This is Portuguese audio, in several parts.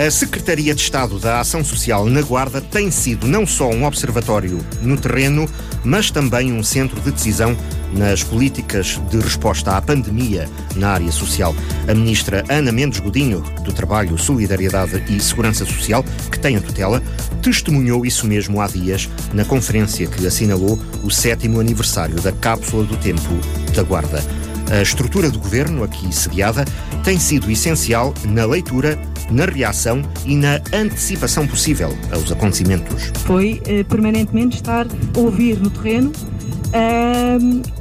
A Secretaria de Estado da Ação Social na Guarda tem sido não só um observatório no terreno, mas também um centro de decisão nas políticas de resposta à pandemia na área social. A ministra Ana Mendes Godinho, do Trabalho, Solidariedade e Segurança Social, que tem a tutela, testemunhou isso mesmo há dias na conferência que assinalou o sétimo aniversário da Cápsula do Tempo da Guarda. A estrutura do governo, aqui sediada, tem sido essencial na leitura, na reação e na antecipação possível aos acontecimentos. Foi eh, permanentemente estar a ouvir no terreno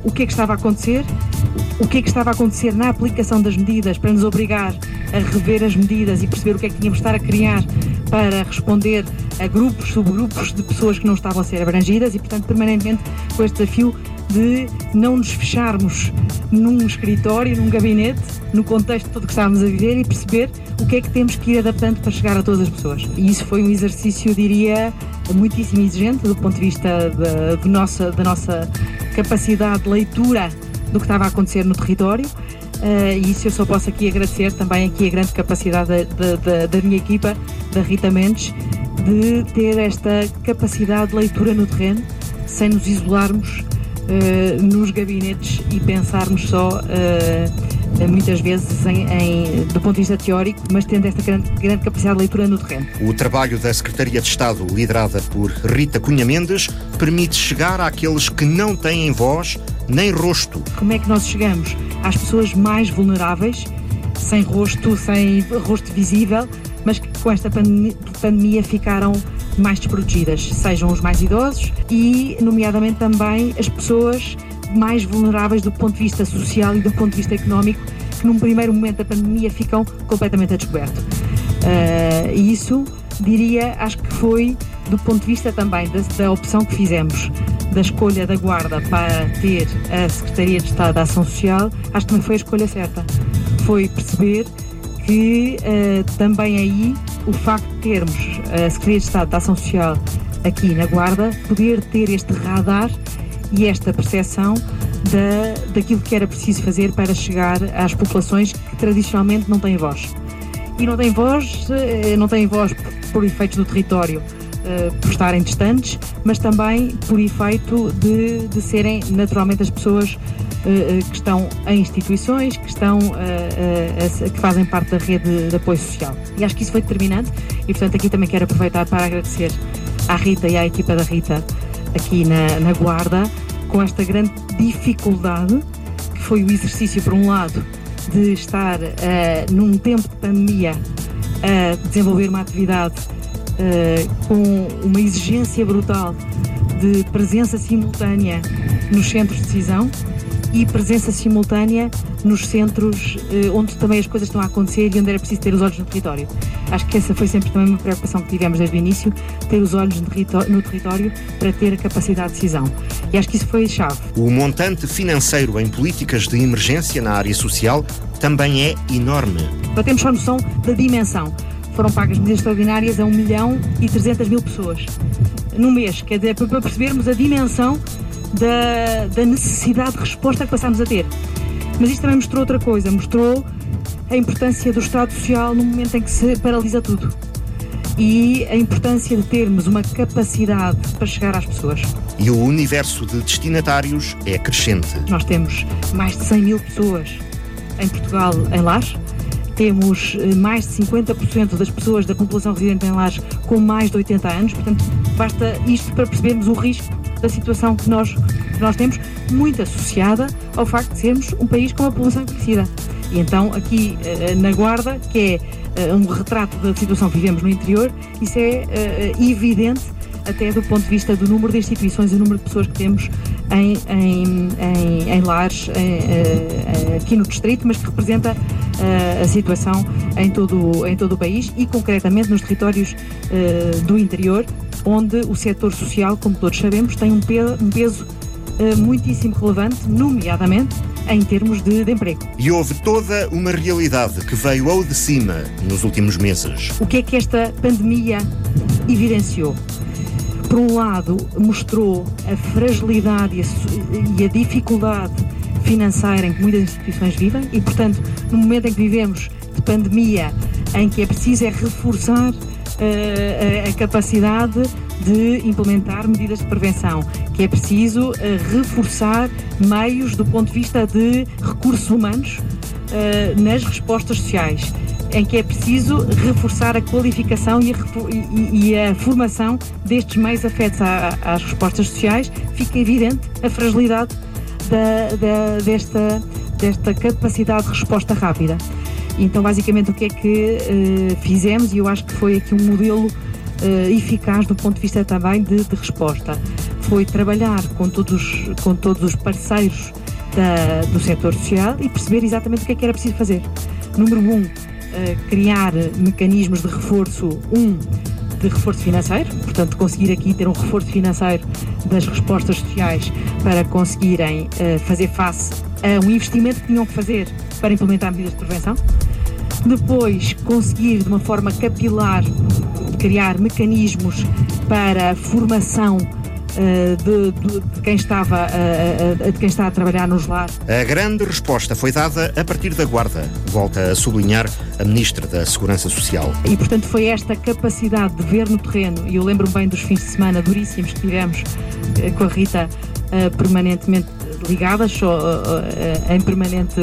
o que é que estava a acontecer, o que é que estava a acontecer na aplicação das medidas para nos obrigar a rever as medidas e perceber o que é que tínhamos de estar a criar para responder a grupos, subgrupos de pessoas que não estavam a ser abrangidas e, portanto, permanentemente com este desafio de não nos fecharmos num escritório, num gabinete, no contexto todo que estávamos a viver e perceber o que é que temos que ir adaptando para chegar a todas as pessoas. E isso foi um exercício, diria, muitíssimo exigente do ponto de vista de nossa, da nossa capacidade de leitura do que estava a acontecer no território. Uh, e isso eu só posso aqui agradecer também aqui a grande capacidade da, da, da minha equipa, da Rita Mendes, de ter esta capacidade de leitura no terreno, sem nos isolarmos uh, nos gabinetes e pensarmos só eh, muitas vezes em, em, do ponto de vista teórico, mas tendo esta grande, grande, capacidade de leitura no terreno. O trabalho da Secretaria de Estado, liderada por Rita Cunha Mendes, permite chegar àqueles que não têm voz nem rosto. Como é que nós chegamos às pessoas mais vulneráveis, sem rosto, sem rosto visível, mas que com esta pandemia ficaram mais desprotegidas, sejam os mais idosos e, nomeadamente, também as pessoas mais vulneráveis do ponto de vista social e do ponto de vista económico, que num primeiro momento da pandemia ficam completamente a descoberto. Uh, e isso, diria, acho que foi do ponto de vista também da, da, opção que fizemos da escolha da Guarda para ter a Secretaria de Estado da Ação Social, acho que também foi a escolha certa. Foi perceber que uh, também aí o facto de termos a Secretaria de Estado da Ação Social aqui na Guarda, poder ter este radar e esta percepção da, daquilo que era preciso fazer para chegar às populações que tradicionalmente não têm voz. E não têm voz, eh, não têm voz por efeitos do território, eh, por estarem distantes, mas também por efeito de, de serem naturalmente as pessoas que estão em instituições, que estão que fazem parte da rede de apoio social. E acho que isso foi determinante e portanto aqui também quero aproveitar para agradecer à Rita e à equipa da Rita aqui na, na Guarda, com esta grande dificuldade, que foi o exercício, por um lado, de estar uh, num tempo de pandemia a desenvolver uma atividade uh, com uma exigência brutal de presença simultânea nos centros de decisão e presença simultânea nos centros eh, onde também as coisas estão a acontecer e onde era preciso ter os olhos no território. Acho que essa foi sempre também uma preocupação que tivemos desde o início, ter os olhos no território, para ter a capacidade de decisão. E acho que isso foi chave. O montante financeiro em políticas de emergência na área social também é enorme. Para termos só noção da dimensão, foram pagas medidas extraordinárias a 1 milhão e 300 mil pessoas no mês, quer dizer, para percebermos a dimensão da, da necessidade de resposta que passámos a ter. Mas isto também mostrou outra coisa, mostrou a importância do Estado Social no momento em que se paralisa tudo e a importância de termos uma capacidade para chegar às pessoas. E o universo de destinatários é crescente. Nós temos mais de 100 mil pessoas em Portugal em lares, temos eh, mais de 50% das pessoas da população residente em lares com mais de 80 anos, portanto, basta isto para percebermos o risco da situação que nós, que nós temos, muito associada ao facto de sermos um país com uma população envelhecida. E então, aqui eh, na Guarda, que é eh, um retrato da situação que vivemos no interior, isso é eh, evidente até do ponto de vista do número de instituições e número de pessoas que temos em, em, em, em lares em, aqui no distrito, mas que representa a situação em todo, em todo o país e concretamente nos territórios do interior, onde o setor social, como todos sabemos, tem um peso, um peso uh, muitíssimo relevante, nomeadamente em termos de, de, emprego. E houve toda uma realidade que veio ao de cima nos últimos meses. O que é que esta pandemia evidenciou? Por um lado, mostrou a fragilidade e a, e a dificuldade financeira em que muitas instituições vivem e, portanto, no momento em que vivemos de pandemia, em que é preciso é reforçar a, capacidade de implementar medidas de prevenção, que é preciso reforçar meios do ponto de vista de recursos humanos nas respostas sociais em que é preciso reforçar a qualificação e a, e, a formação destes meios afetos às respostas sociais, fica evidente a fragilidade da, da, desta, desta capacidade de resposta rápida. Então, basicamente, o que é que uh, fizemos, e eu acho que foi aqui um modelo uh, eficaz do ponto de vista também de, de, resposta, foi trabalhar com todos, com todos os parceiros da, do setor social e perceber exatamente o que é que era preciso fazer. Número um, criar mecanismos de reforço, um, de reforço financeiro, portanto, conseguir aqui ter um reforço financeiro das respostas sociais para conseguirem uh, fazer face a um investimento que tinham que fazer para implementar medidas de prevenção. Depois, conseguir de uma forma capilar criar mecanismos para formação eh, de, de, de, quem estava de quem está a trabalhar nos lares. A grande resposta foi dada a partir da Guarda, volta a sublinhar a Ministra da Segurança Social. E, portanto, foi esta capacidade de ver no terreno, e eu lembro-me bem dos fins de semana duríssimos que tivemos eh, com a Rita eh, permanentemente ligadas, ou, em permanente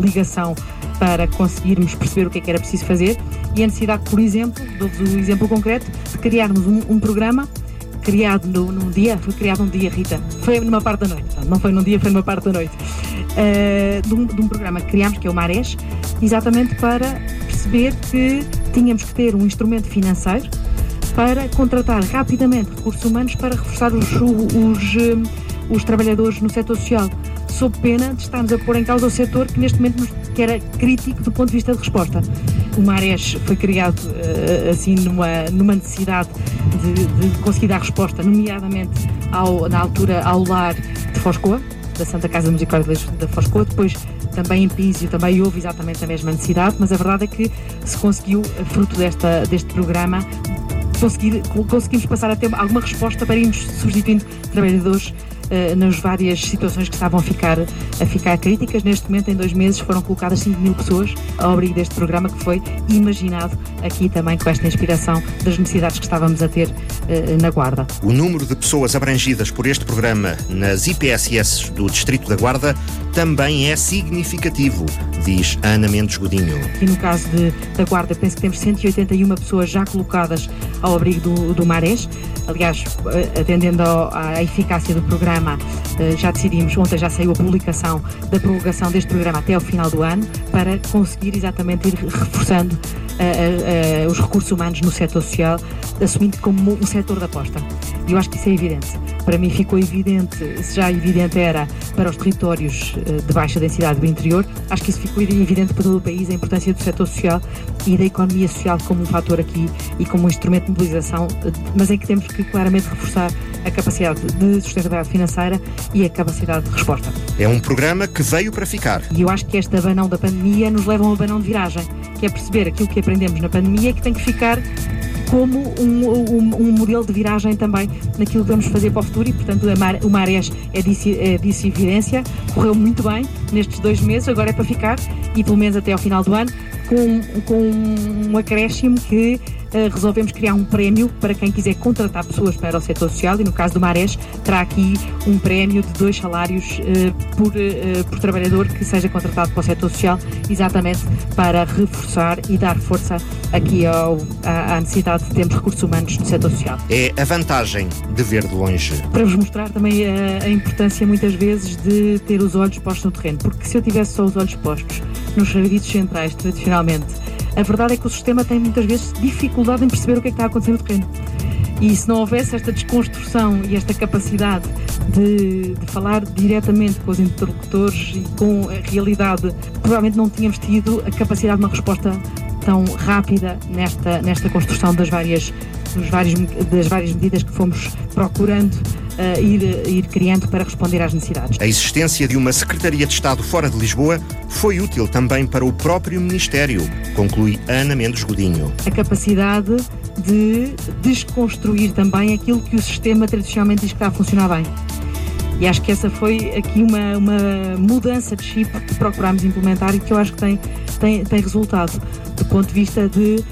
ligação para conseguirmos perceber o que é que era preciso fazer e a necessidade, por exemplo, dou-vos um exemplo concreto, de criarmos um, um programa criado no, num dia, foi criado um dia, Rita, foi numa parte da noite, não foi num dia, foi numa parte da noite, uh, de, um, de, um, programa que criámos, que é o Marés, exatamente para perceber que tínhamos que ter um instrumento financeiro para contratar rapidamente recursos humanos para reforçar os, os, eh, os trabalhadores no setor social, sob pena de estarmos a pôr em causa o setor que neste momento que era crítico do ponto de vista de resposta. O Marés foi criado uh, assim numa, numa necessidade de, de, conseguir dar resposta, nomeadamente ao, na altura ao lar de Foscoa, da Santa Casa Musical da Foscoa, depois também em Písio também houve exatamente a mesma necessidade, mas a verdade é que se conseguiu, fruto desta, deste programa, conseguir, conseguimos passar a ter alguma resposta para irmos substituindo trabalhadores uh, nas várias situações que estavam a ficar, a ficar críticas. Neste momento, em dois meses, foram colocadas 5 mil pessoas ao abrigo deste programa que foi imaginado aqui também com esta inspiração das necessidades que estávamos a ter uh, na Guarda. O número de pessoas abrangidas por este programa nas IPSS do Distrito da Guarda também é significativo, diz Ana Mendes Godinho. E no caso de, da Guarda, penso que temos 181 pessoas já colocadas ao abrigo do, do Marés. Aliás, eh, atendendo ao, à eficácia do programa, eh, já decidimos, ontem já saiu a publicação da prorrogação deste programa até ao final do ano, para conseguir exatamente ir reforçando uh, uh, os recursos humanos no setor social, assumindo como um setor de aposta. E eu acho que isso é evidente. Para mim ficou evidente, se já evidente era para os territórios de baixa densidade do interior, acho que isso ficou evidente para todo o país, a importância do setor social e da economia social como um fator aqui e como um instrumento de mobilização, mas em que temos que claramente reforçar a capacidade de sustentabilidade financeira e a capacidade de resposta. É um programa que veio para ficar. E eu acho que este abanão da pandemia nos leva a um abanão de viragem, que é perceber aquilo que aprendemos na pandemia que tem que ficar como um, um, um, modelo de viragem também naquilo que vamos fazer para o futuro e, portanto, o Marés é disso, é disso evidência. Correu muito bem nestes dois meses, agora é para ficar e pelo menos até ao final do ano com, com um acréscimo que resolvemos criar um prémio para quem quiser contratar pessoas para o setor social e no caso do Marés terá aqui um prémio de dois salários uh, por, uh, por trabalhador que seja contratado para o setor social, exatamente para reforçar e dar força aqui ao, à, à necessidade de termos recursos humanos no setor social. É a vantagem de ver de longe. Para vos mostrar também a, a importância muitas vezes de ter os olhos postos no terreno, porque se eu tivesse só os olhos postos nos serviços centrais, tradicionalmente, a verdade é que o sistema tem muitas vezes dificuldade em perceber o que é que está acontecendo no terreno. E se não houvesse esta desconstrução e esta capacidade de, de, falar diretamente com os interlocutores e com a realidade, provavelmente não tínhamos tido a capacidade de uma resposta tão rápida nesta, nesta construção das várias, dos vários, das várias medidas que fomos procurando uh, ir, ir criando para responder às necessidades. A existência de uma Secretaria de Estado fora de Lisboa foi útil também para o próprio Ministério, conclui Ana Mendes Godinho. A capacidade de desconstruir também aquilo que o sistema tradicionalmente diz que está a funcionar bem. E acho que essa foi aqui uma, uma mudança de chip que procurámos implementar e que eu acho que tem, tem, tem resultado. De ponto de vista de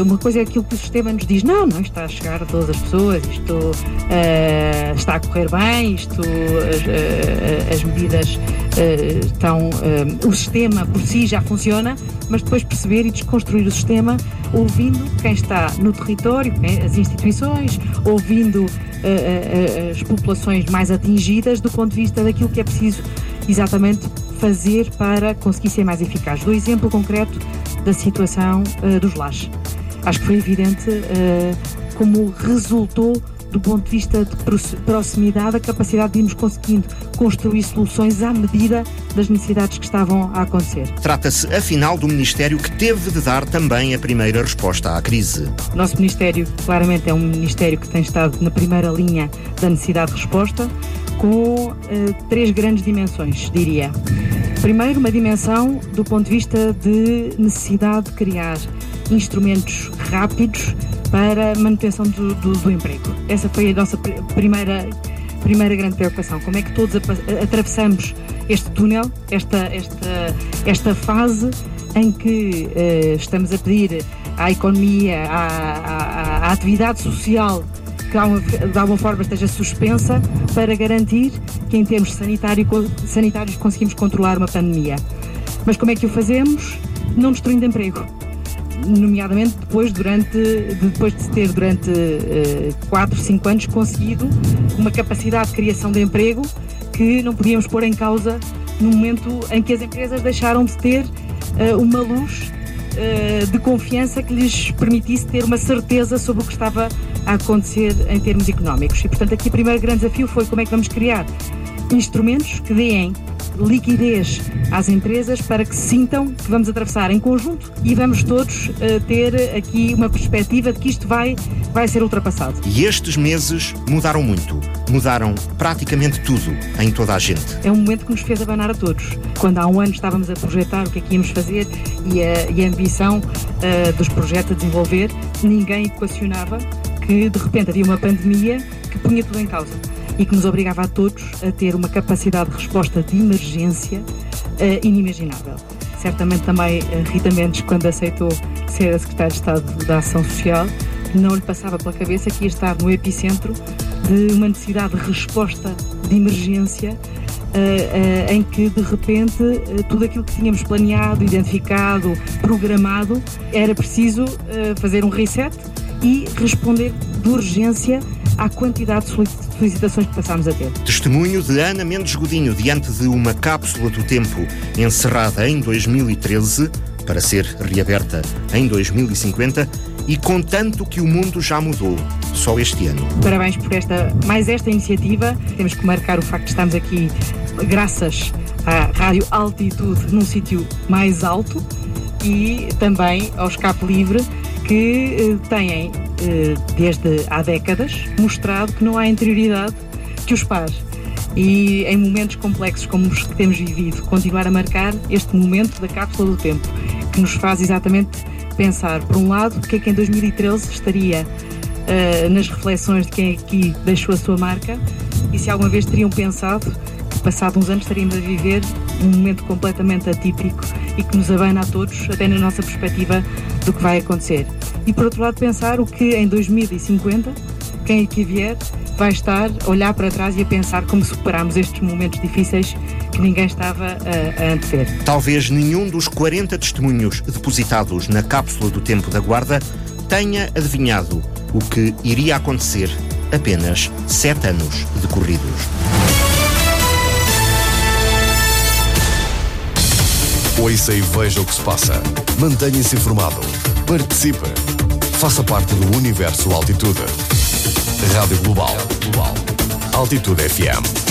uma coisa é aquilo que o sistema nos diz, não, não está a chegar a todas as pessoas, isto uh, está a correr bem, isto, as, uh, as medidas estão, o sistema por si já funciona, mas depois perceber e desconstruir o sistema ouvindo quem está no território, as instituições, ouvindo as populações mais atingidas do ponto de vista daquilo que é preciso exatamente fazer para conseguir ser mais eficaz. Do exemplo concreto da situação uh, dos lares. Acho que foi evidente uh, como resultou do ponto de vista de proximidade, a capacidade de irmos conseguindo construir soluções à medida das necessidades que estavam a acontecer. Trata-se, afinal, do Ministério que teve de dar também a primeira resposta à crise. O nosso Ministério, claramente, é um Ministério que tem estado na primeira linha da necessidade de resposta, com uh, três grandes dimensões, diria. Primeiro, uma dimensão do ponto de vista de necessidade de criar instrumentos rápidos para manutenção do, do, do emprego. Essa foi a nossa primeira, primeira grande preocupação. Como é que todos atravessamos este túnel, esta, esta, esta fase em que uh, estamos a pedir à economia, à, à, à atividade social que de alguma forma esteja suspensa para garantir que em termos sanitário, sanitários conseguimos controlar uma pandemia. Mas como é que o fazemos? Não destruindo emprego. Nomeadamente depois, durante, depois de ter durante uh, 4, 5 anos conseguido uma capacidade de criação de emprego que não podíamos pôr em causa no momento em que as empresas deixaram de ter uh, uma luz uh, de confiança que lhes permitisse ter uma certeza sobre o que estava a acontecer em termos económicos. E, portanto, aqui o primeiro grande desafio foi como é que vamos criar instrumentos que deem liquidez às empresas para que sintam que vamos atravessar em conjunto e vamos todos uh, ter aqui uma perspectiva de que isto vai, vai ser ultrapassado. E estes meses mudaram muito. Mudaram praticamente tudo em toda a gente. É um momento que nos fez abanar a todos. Quando há um ano estávamos a projetar o que é que íamos fazer e a, e a ambição uh, dos projetos a desenvolver, ninguém equacionava que de repente havia uma pandemia que punha tudo em causa e que nos obrigava a todos a ter uma capacidade de resposta de emergência uh, inimaginável. Certamente também uh, Rita Mendes, quando aceitou ser a Secretária de Estado da Ação Social, não lhe passava pela cabeça que ia estar no epicentro de uma necessidade de resposta de emergência uh, em que de repente tudo aquilo que tínhamos planeado, identificado, programado, era preciso fazer um reset e responder de urgência à quantidade de solicitações que passámos a ter. Testemunho de Ana Mendes Godinho diante de uma cápsula do tempo encerrada em 2013 para ser reaberta em 2050 e com tanto que o mundo já mudou só este ano. Parabéns por esta mais esta iniciativa. Temos que marcar o facto de estarmos aqui graças à Rádio Altitude num sítio mais alto e também ao Escape Livre que eh, têm, desde há décadas, mostrado que não há interioridade que os pare. E em momentos complexos como os que temos vivido, continuar a marcar este momento da cápsula do tempo, que nos faz exatamente pensar, por um lado, o que é que em 2013 estaria uh, nas reflexões de quem aqui deixou a sua marca e se alguma vez teriam pensado que, passado uns anos, estaríamos a viver um momento completamente atípico e que nos abana a todos, até na nossa perspectiva do que vai acontecer. E por outro lado, pensar o que em 2050, quem aqui vier, vai estar a olhar para trás e a pensar como superámos estes momentos difíceis que ninguém estava a, a antever. Talvez nenhum dos 40 testemunhos depositados na cápsula do tempo da guarda tenha adivinhado o que iria acontecer apenas sete anos decorridos. Ouça e veja o que se passa. Mantenha-se informado. Participe. Faça parte do universo Altitude. Rádio Global. Altitude FM.